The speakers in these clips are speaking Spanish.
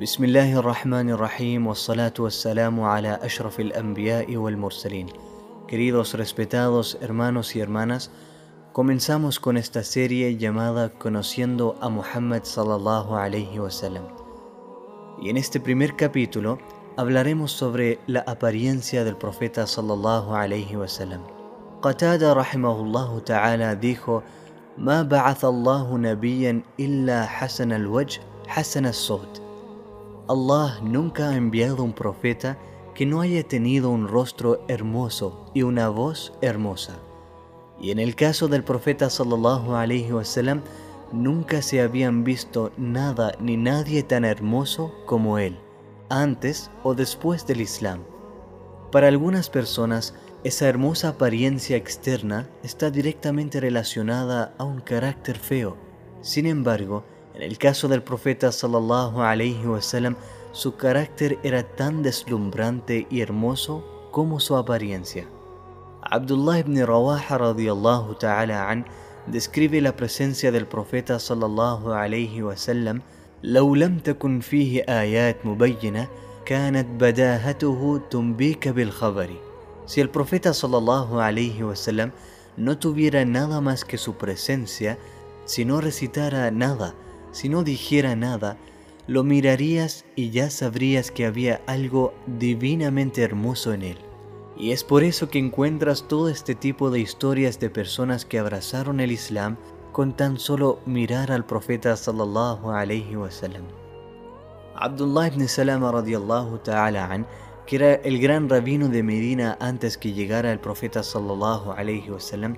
بسم الله الرحمن الرحيم والصلاة والسلام على أشرف الأنبياء والمرسلين. Queridos respetados hermanos y hermanas, comenzamos con esta serie llamada Conociendo a Muhammad sallallahu alayhi wasallam. Y en este primer capítulo hablaremos sobre la apariencia del profeta sallallahu alayhi wasallam. Qatada rahimahullah ta'ala dijo: "Ma ba'atha Allahu nabiyyan illa hasan al-wajh, hasan al-sawt." Allah nunca ha enviado un profeta que no haya tenido un rostro hermoso y una voz hermosa. Y en el caso del profeta sallallahu alaihi wasallam, nunca se habían visto nada ni nadie tan hermoso como él, antes o después del Islam. Para algunas personas, esa hermosa apariencia externa está directamente relacionada a un carácter feo. Sin embargo, en el caso del profeta sallallahu alaihi wasallam, su carácter era tan deslumbrante y hermoso como su apariencia. Abdullah ibn Rawaha radiyallahu ta'ala an describe la presencia del profeta sallallahu alaihi wasallam لو لم تكن فيه آيات مبينة كانت بداهته تنبيك بالخبر Si el profeta sallallahu alaihi wasallam no tuviera nada más que su presencia, si no recitara nada, si no dijera nada, lo mirarías y ya sabrías que había algo divinamente hermoso en él. Y es por eso que encuentras todo este tipo de historias de personas que abrazaron el Islam con tan solo mirar al profeta sallallahu alaihi wasallam. Abdullah ibn Salama radiallahu ta'ala an, que era el gran rabino de Medina antes que llegara el profeta sallallahu alaihi wasallam,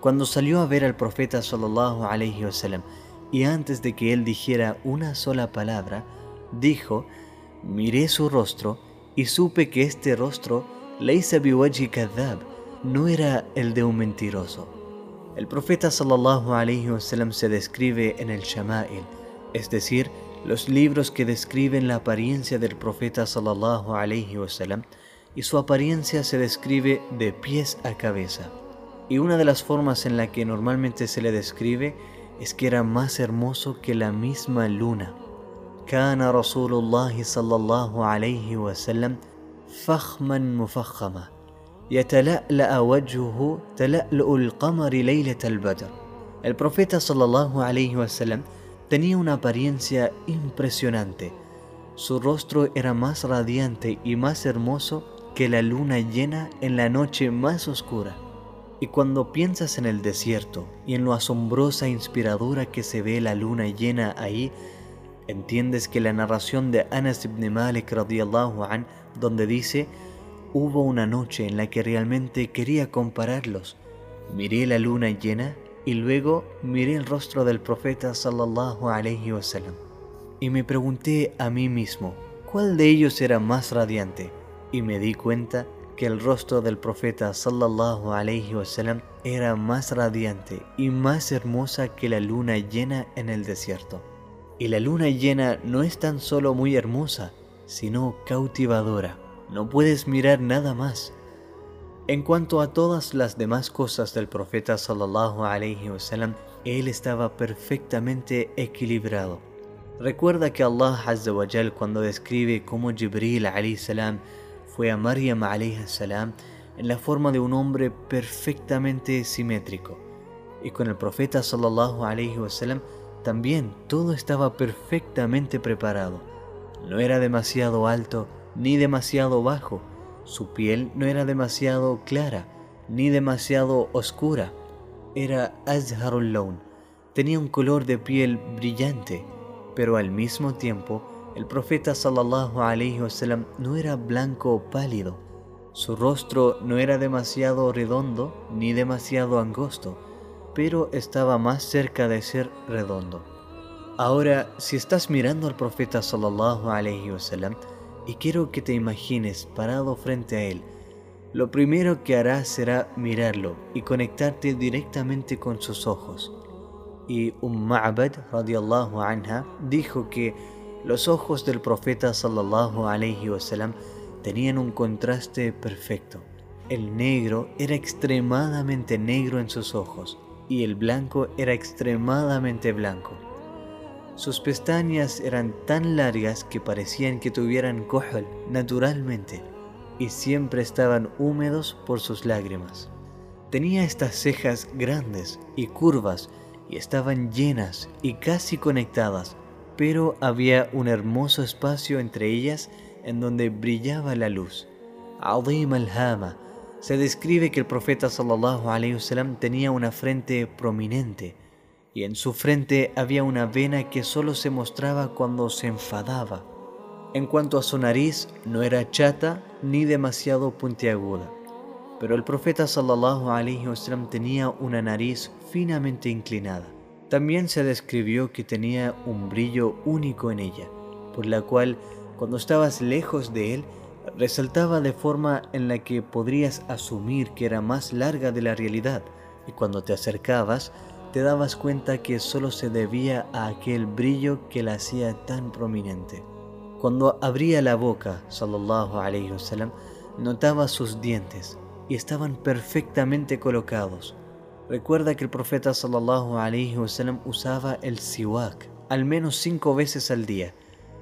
cuando salió a ver al profeta sallallahu alaihi wasallam y antes de que él dijera una sola palabra, dijo, miré su rostro y supe que este rostro, Leisa biwaji kadhab, no era el de un mentiroso. El profeta sallallahu alaihi wasallam se describe en el Shama'il, es decir, los libros que describen la apariencia del profeta sallallahu alaihi wasallam, y su apariencia se describe de pies a cabeza. Y una de las formas en la que normalmente se le describe es que era más hermoso que la misma luna. كان رسول الله صلى الله عليه وسلم فخما مفخما يتلألأ وجهه تلألؤ القمر ليلة البدر El profeta sallallahu alayhi wasallam tenía una apariencia impresionante. Su rostro era más radiante y más hermoso que la luna llena en la noche más oscura. Y cuando piensas en el desierto y en lo asombrosa e inspiradora que se ve la luna llena ahí, entiendes que la narración de Anas ibn Malik radiyallahu an, donde dice, hubo una noche en la que realmente quería compararlos. Miré la luna llena y luego miré el rostro del profeta sallallahu alayhi wasallam. Y me pregunté a mí mismo, ¿cuál de ellos era más radiante? Y me di cuenta que el rostro del profeta sallallahu alayhi wasallam era más radiante y más hermosa que la luna llena en el desierto. Y la luna llena no es tan solo muy hermosa, sino cautivadora. No puedes mirar nada más. En cuanto a todas las demás cosas del profeta sallallahu alayhi wasallam, él estaba perfectamente equilibrado. Recuerda que Allah Azza wa cuando describe cómo Jibril alayhi salam fue a Maryam salam en la forma de un hombre perfectamente simétrico. Y con el profeta sallallahu alayhi wasallam también todo estaba perfectamente preparado. No era demasiado alto ni demasiado bajo. Su piel no era demasiado clara ni demasiado oscura. Era azharul lawn. Tenía un color de piel brillante, pero al mismo tiempo el profeta sallallahu alaihi wasallam no era blanco o pálido. Su rostro no era demasiado redondo ni demasiado angosto, pero estaba más cerca de ser redondo. Ahora, si estás mirando al profeta sallallahu alaihi wasallam y quiero que te imagines parado frente a él, lo primero que harás será mirarlo y conectarte directamente con sus ojos. Y Umm Ma'bad radiallahu anha dijo que los ojos del profeta sallallahu alaihi wasallam tenían un contraste perfecto. El negro era extremadamente negro en sus ojos y el blanco era extremadamente blanco. Sus pestañas eran tan largas que parecían que tuvieran cojol naturalmente y siempre estaban húmedos por sus lágrimas. Tenía estas cejas grandes y curvas y estaban llenas y casi conectadas, pero había un hermoso espacio entre ellas en donde brillaba la luz. Adim al-Hama se describe que el profeta sallallahu alaihi wasallam tenía una frente prominente y en su frente había una vena que solo se mostraba cuando se enfadaba. En cuanto a su nariz, no era chata ni demasiado puntiaguda, pero el profeta sallallahu alaihi wasallam tenía una nariz finamente inclinada. También se describió que tenía un brillo único en ella, por la cual cuando estabas lejos de él resaltaba de forma en la que podrías asumir que era más larga de la realidad, y cuando te acercabas te dabas cuenta que solo se debía a aquel brillo que la hacía tan prominente. Cuando abría la boca, sallallahu alayhi wasallam, notaba sus dientes y estaban perfectamente colocados. Recuerda que el profeta sallallahu alayhi wasallam usaba el siwak al menos cinco veces al día.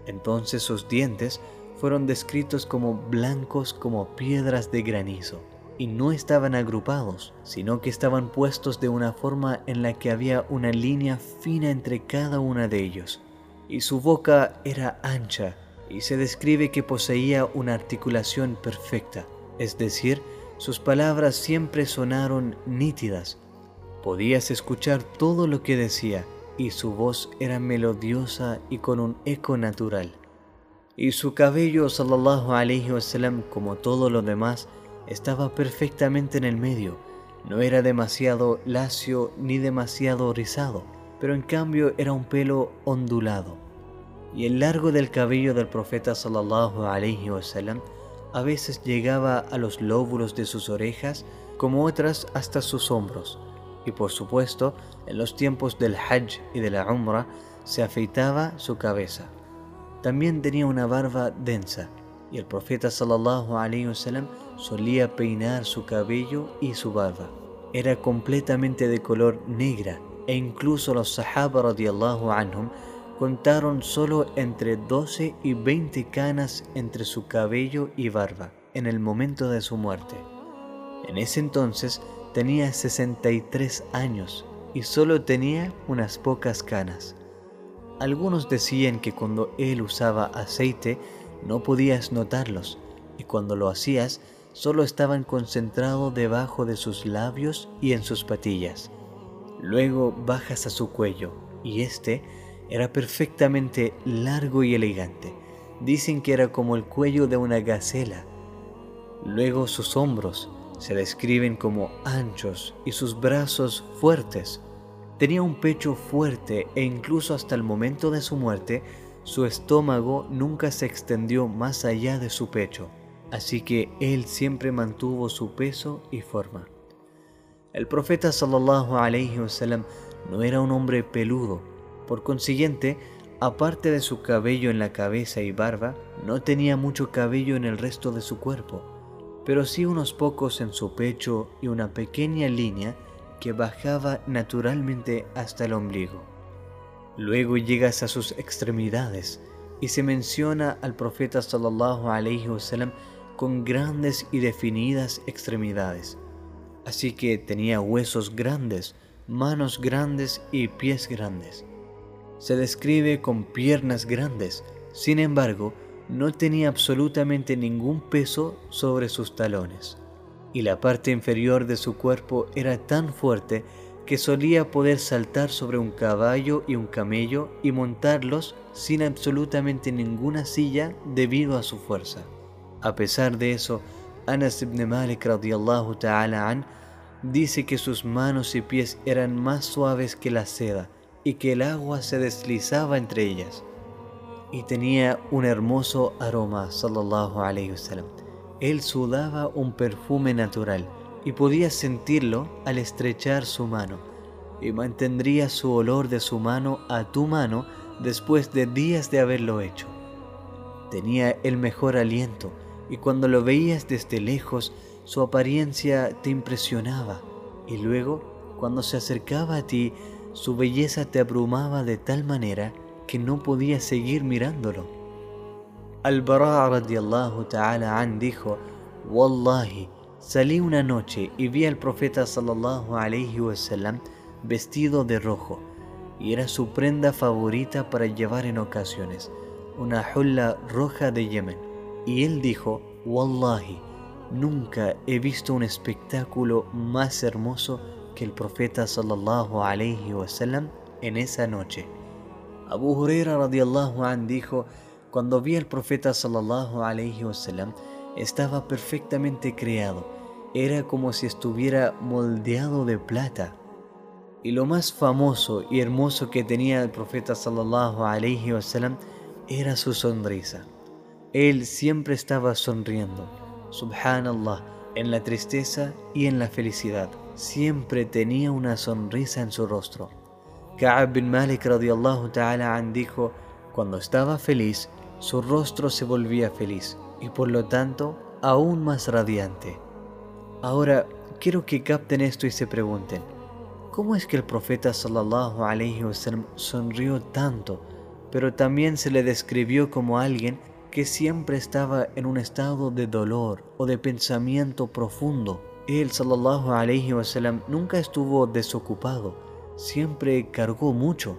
Entonces sus dientes fueron descritos como blancos como piedras de granizo y no estaban agrupados, sino que estaban puestos de una forma en la que había una línea fina entre cada una de ellos. Y su boca era ancha y se describe que poseía una articulación perfecta, es decir, sus palabras siempre sonaron nítidas. Podías escuchar todo lo que decía y su voz era melodiosa y con un eco natural. Y su cabello, sallallahu alaihi wasallam, como todo lo demás, estaba perfectamente en el medio. No era demasiado lacio ni demasiado rizado, pero en cambio era un pelo ondulado. Y el largo del cabello del profeta sallallahu alaihi wasallam a veces llegaba a los lóbulos de sus orejas, como otras hasta sus hombros. Y por supuesto, en los tiempos del Hajj y de la Umrah se afeitaba su cabeza. También tenía una barba densa, y el profeta sallallahu alaihi wasallam solía peinar su cabello y su barba. Era completamente de color negra e incluso los sahaba radiallahu anhum contaron solo entre 12 y 20 canas entre su cabello y barba en el momento de su muerte. En ese entonces tenía 63 años y solo tenía unas pocas canas. Algunos decían que cuando él usaba aceite no podías notarlos y cuando lo hacías solo estaban concentrados debajo de sus labios y en sus patillas. Luego bajas a su cuello y este era perfectamente largo y elegante. Dicen que era como el cuello de una gacela. Luego sus hombros se describen como anchos y sus brazos fuertes. Tenía un pecho fuerte e incluso hasta el momento de su muerte su estómago nunca se extendió más allá de su pecho así que él siempre mantuvo su peso y forma. El profeta sallallahu alaihi wasallam no era un hombre peludo, por consiguiente, aparte de su cabello en la cabeza y barba, no tenía mucho cabello en el resto de su cuerpo, pero sí unos pocos en su pecho y una pequeña línea que bajaba naturalmente hasta el ombligo. Luego llegas a sus extremidades y se menciona al profeta sallallahu alaihi wasallam con grandes y definidas extremidades. Así que tenía huesos grandes, manos grandes y pies grandes. Se describe con piernas grandes, sin embargo, no tenía absolutamente ningún peso sobre sus talones. Y la parte inferior de su cuerpo era tan fuerte que solía poder saltar sobre un caballo y un camello y montarlos sin absolutamente ninguna silla debido a su fuerza. A pesar de eso, Anas ibn Malik radiallahu ta'ala an dice que sus manos y pies eran más suaves que la seda y que el agua se deslizaba entre ellas. Y tenía un hermoso aroma, sallallahu alayhi wasallam. Él sudaba un perfume natural y podías sentirlo al estrechar su mano y mantendría su olor de su mano a tu mano después de días de haberlo hecho. Tenía el mejor aliento y cuando lo veías desde lejos su apariencia te impresionaba y luego cuando se acercaba a ti su belleza te abrumaba de tal manera que no podía seguir mirándolo. Al-Bara radiallahu ta'ala an dijo, Wallahi, salí una noche y vi al profeta sallallahu alayhi wasallam vestido de rojo, y era su prenda favorita para llevar en ocasiones, una hulla roja de Yemen. Y él dijo, Wallahi, nunca he visto un espectáculo más hermoso que el profeta sallallahu alayhi wasallam en esa noche. Abu Huraira radiallahu an dijo, cuando vi al profeta sallallahu alayhi wasallam, estaba perfectamente creado, era como si estuviera moldeado de plata. Y lo más famoso y hermoso que tenía el profeta sallallahu alayhi wasallam era su sonrisa. Él siempre estaba sonriendo, subhanallah, en la tristeza y en la felicidad. Siempre tenía una sonrisa en su rostro. Ka'ab bin Malik radiallahu ta'ala an dijo, cuando estaba feliz, su rostro se volvía feliz y por lo tanto aún más radiante. Ahora quiero que capten esto y se pregunten, ¿cómo es que el profeta sallallahu alayhi wasallam sonrió tanto, pero también se le describió como alguien que siempre estaba en un estado de dolor o de pensamiento profundo? Él sallallahu alayhi wasallam nunca estuvo desocupado, siempre cargó mucho.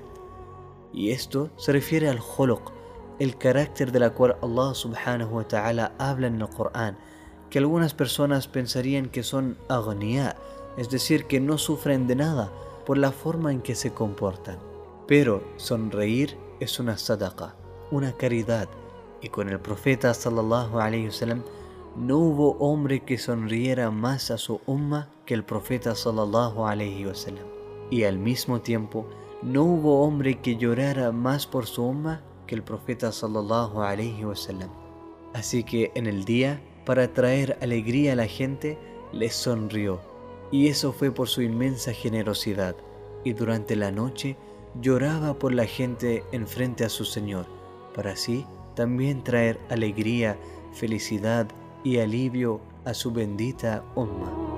Y esto se refiere al khuluq, el carácter de la cual Allah subhanahu wa ta'ala habla en el Corán, que algunas personas pensarían que son agonía, es decir, que no sufren de nada por la forma en que se comportan. Pero sonreír es una sadaqa, una caridad, y con el profeta sallallahu alayhi wasallam no hubo hombre que sonriera más a su umma que el profeta sallallahu alayhi wasallam. Y al mismo tiempo, no hubo hombre que llorara más por su umma que el profeta sallallahu alayhi wasallam. Así que en el día, para traer alegría a la gente, les sonrió. Y eso fue por su inmensa generosidad. Y durante la noche lloraba por la gente en frente a su Señor, para así también traer alegría, felicidad y alivio a su bendita umma.